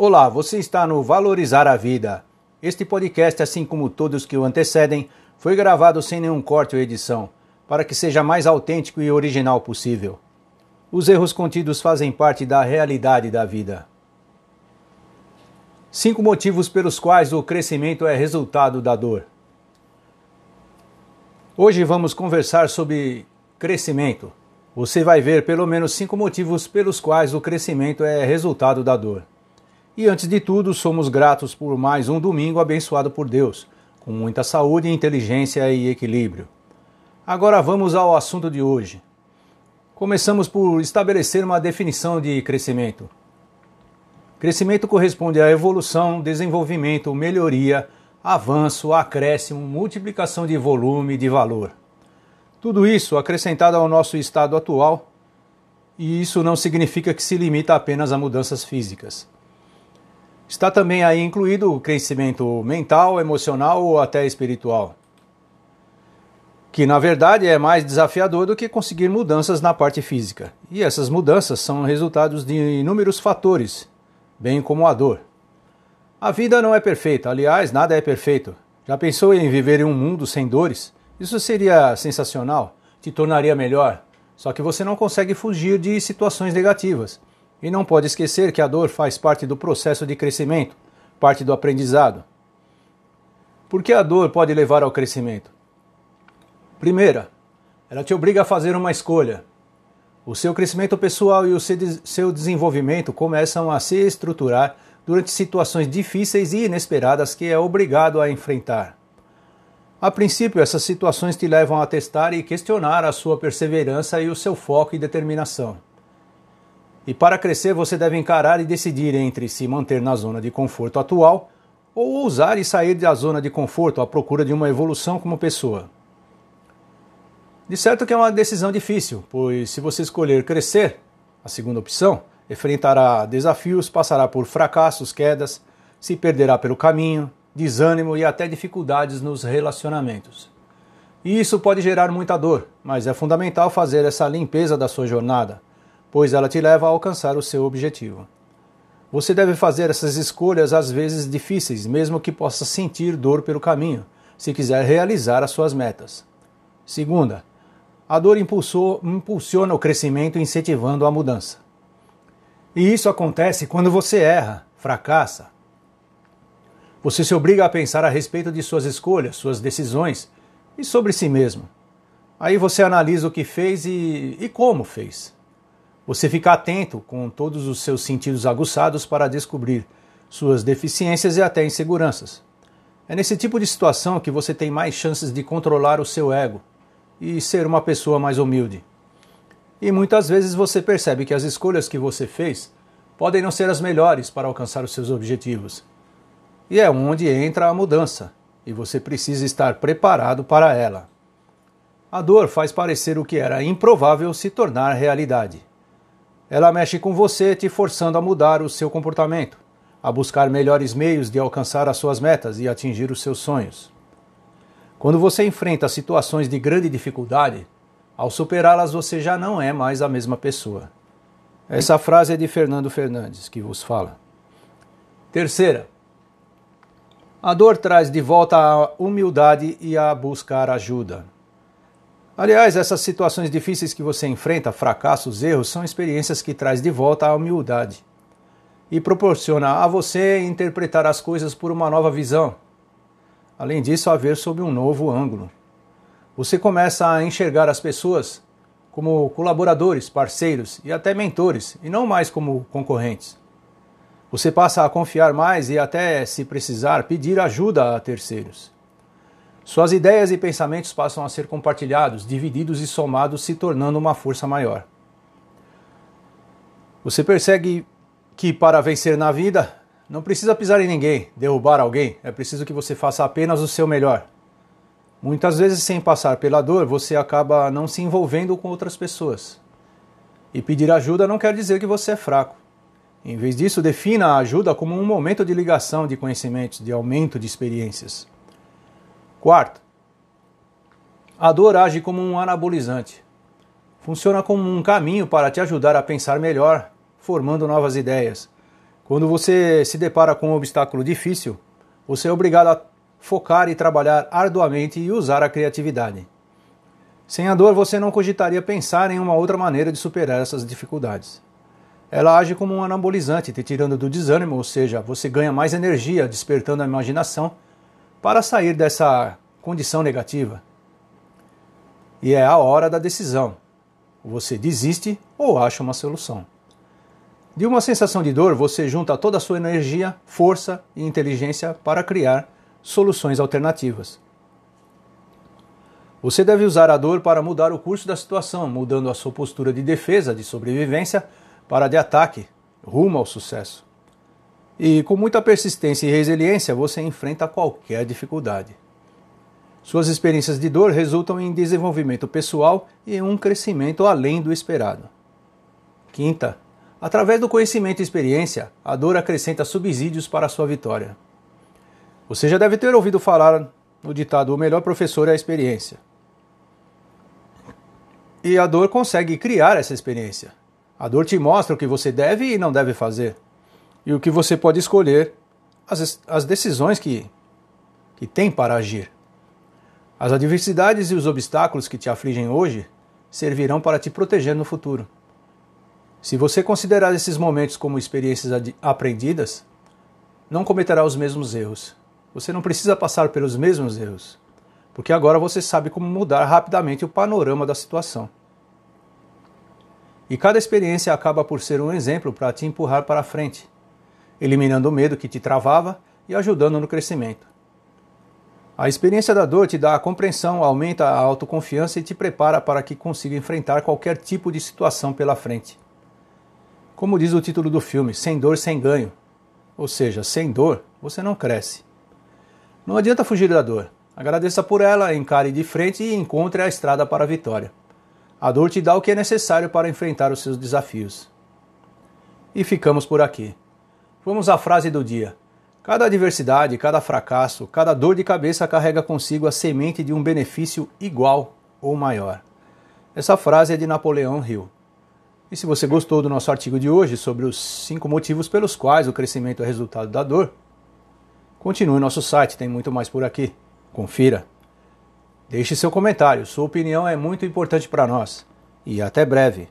Olá, você está no Valorizar a Vida. Este podcast, assim como todos que o antecedem, foi gravado sem nenhum corte ou edição, para que seja mais autêntico e original possível. Os erros contidos fazem parte da realidade da vida. Cinco motivos pelos quais o crescimento é resultado da dor. Hoje vamos conversar sobre crescimento. Você vai ver pelo menos cinco motivos pelos quais o crescimento é resultado da dor. E antes de tudo, somos gratos por mais um domingo abençoado por Deus, com muita saúde, inteligência e equilíbrio. Agora vamos ao assunto de hoje. Começamos por estabelecer uma definição de crescimento. Crescimento corresponde à evolução, desenvolvimento, melhoria, avanço, acréscimo, multiplicação de volume e de valor. Tudo isso acrescentado ao nosso estado atual, e isso não significa que se limita apenas a mudanças físicas. Está também aí incluído o crescimento mental, emocional ou até espiritual, que na verdade é mais desafiador do que conseguir mudanças na parte física. E essas mudanças são resultados de inúmeros fatores, bem como a dor. A vida não é perfeita, aliás, nada é perfeito. Já pensou em viver em um mundo sem dores? Isso seria sensacional, te tornaria melhor. Só que você não consegue fugir de situações negativas. E não pode esquecer que a dor faz parte do processo de crescimento, parte do aprendizado. Por que a dor pode levar ao crescimento? Primeira, ela te obriga a fazer uma escolha. O seu crescimento pessoal e o seu desenvolvimento começam a se estruturar durante situações difíceis e inesperadas que é obrigado a enfrentar. A princípio, essas situações te levam a testar e questionar a sua perseverança e o seu foco e determinação. E para crescer, você deve encarar e decidir entre se manter na zona de conforto atual ou ousar e sair da zona de conforto à procura de uma evolução como pessoa. De certo que é uma decisão difícil, pois se você escolher crescer, a segunda opção, enfrentará desafios, passará por fracassos, quedas, se perderá pelo caminho, desânimo e até dificuldades nos relacionamentos. E isso pode gerar muita dor, mas é fundamental fazer essa limpeza da sua jornada, pois ela te leva a alcançar o seu objetivo. Você deve fazer essas escolhas às vezes difíceis, mesmo que possa sentir dor pelo caminho, se quiser realizar as suas metas. Segunda, a dor impulsiona o crescimento incentivando a mudança. E isso acontece quando você erra, fracassa. Você se obriga a pensar a respeito de suas escolhas, suas decisões e sobre si mesmo. Aí você analisa o que fez e, e como fez. Você fica atento com todos os seus sentidos aguçados para descobrir suas deficiências e até inseguranças. É nesse tipo de situação que você tem mais chances de controlar o seu ego e ser uma pessoa mais humilde. E muitas vezes você percebe que as escolhas que você fez podem não ser as melhores para alcançar os seus objetivos. E é onde entra a mudança, e você precisa estar preparado para ela. A dor faz parecer o que era improvável se tornar realidade. Ela mexe com você, te forçando a mudar o seu comportamento, a buscar melhores meios de alcançar as suas metas e atingir os seus sonhos. Quando você enfrenta situações de grande dificuldade, ao superá-las, você já não é mais a mesma pessoa. Essa frase é de Fernando Fernandes, que vos fala. Terceira, a dor traz de volta a humildade e a buscar ajuda. Aliás, essas situações difíceis que você enfrenta, fracassos, erros, são experiências que traz de volta a humildade e proporciona a você interpretar as coisas por uma nova visão. Além disso, a ver sob um novo ângulo você começa a enxergar as pessoas como colaboradores, parceiros e até mentores, e não mais como concorrentes. Você passa a confiar mais e até, se precisar, pedir ajuda a terceiros. Suas ideias e pensamentos passam a ser compartilhados, divididos e somados, se tornando uma força maior. Você percebe que para vencer na vida não precisa pisar em ninguém, derrubar alguém, é preciso que você faça apenas o seu melhor. Muitas vezes, sem passar pela dor, você acaba não se envolvendo com outras pessoas. E pedir ajuda não quer dizer que você é fraco. Em vez disso, defina a ajuda como um momento de ligação de conhecimentos, de aumento de experiências. Quarto, a dor age como um anabolizante. Funciona como um caminho para te ajudar a pensar melhor, formando novas ideias, Quando você se depara com um obstáculo difícil, você é obrigado a focar e trabalhar arduamente e usar a criatividade. Sem a dor, você não cogitaria pensar em uma outra maneira de superar essas dificuldades. Ela age como um anabolizante, te tirando do desânimo, ou seja, você ganha mais energia, despertando a imaginação para sair dessa condição negativa. E é a hora da decisão. Você desiste ou acha uma solução. De uma sensação de dor, você junta toda a sua energia, força e inteligência para criar soluções alternativas. Você deve usar a dor para mudar o curso da situação, mudando a sua postura de defesa, de sobrevivência, para de ataque, rumo ao sucesso. E com muita persistência e resiliência você enfrenta qualquer dificuldade. Suas experiências de dor resultam em desenvolvimento pessoal e um crescimento além do esperado. Quinta, através do conhecimento e experiência, a dor acrescenta subsídios para a sua vitória. Você já deve ter ouvido falar no ditado: o melhor professor é a experiência. E a dor consegue criar essa experiência. A dor te mostra o que você deve e não deve fazer, e o que você pode escolher, as, as decisões que, que tem para agir. As adversidades e os obstáculos que te afligem hoje servirão para te proteger no futuro. Se você considerar esses momentos como experiências aprendidas, não cometerá os mesmos erros. Você não precisa passar pelos mesmos erros, porque agora você sabe como mudar rapidamente o panorama da situação. E cada experiência acaba por ser um exemplo para te empurrar para frente, eliminando o medo que te travava e ajudando no crescimento. A experiência da dor te dá a compreensão, aumenta a autoconfiança e te prepara para que consiga enfrentar qualquer tipo de situação pela frente. Como diz o título do filme, sem dor, sem ganho. Ou seja, sem dor, você não cresce. Não adianta fugir da dor. Agradeça por ela, encare de frente e encontre a estrada para a vitória. A dor te dá o que é necessário para enfrentar os seus desafios. E ficamos por aqui. Vamos à frase do dia. Cada adversidade, cada fracasso, cada dor de cabeça carrega consigo a semente de um benefício igual ou maior. Essa frase é de Napoleão Hill. E se você gostou do nosso artigo de hoje sobre os cinco motivos pelos quais o crescimento é resultado da dor, continue nosso site, tem muito mais por aqui. Confira. Deixe seu comentário, sua opinião é muito importante para nós. E até breve.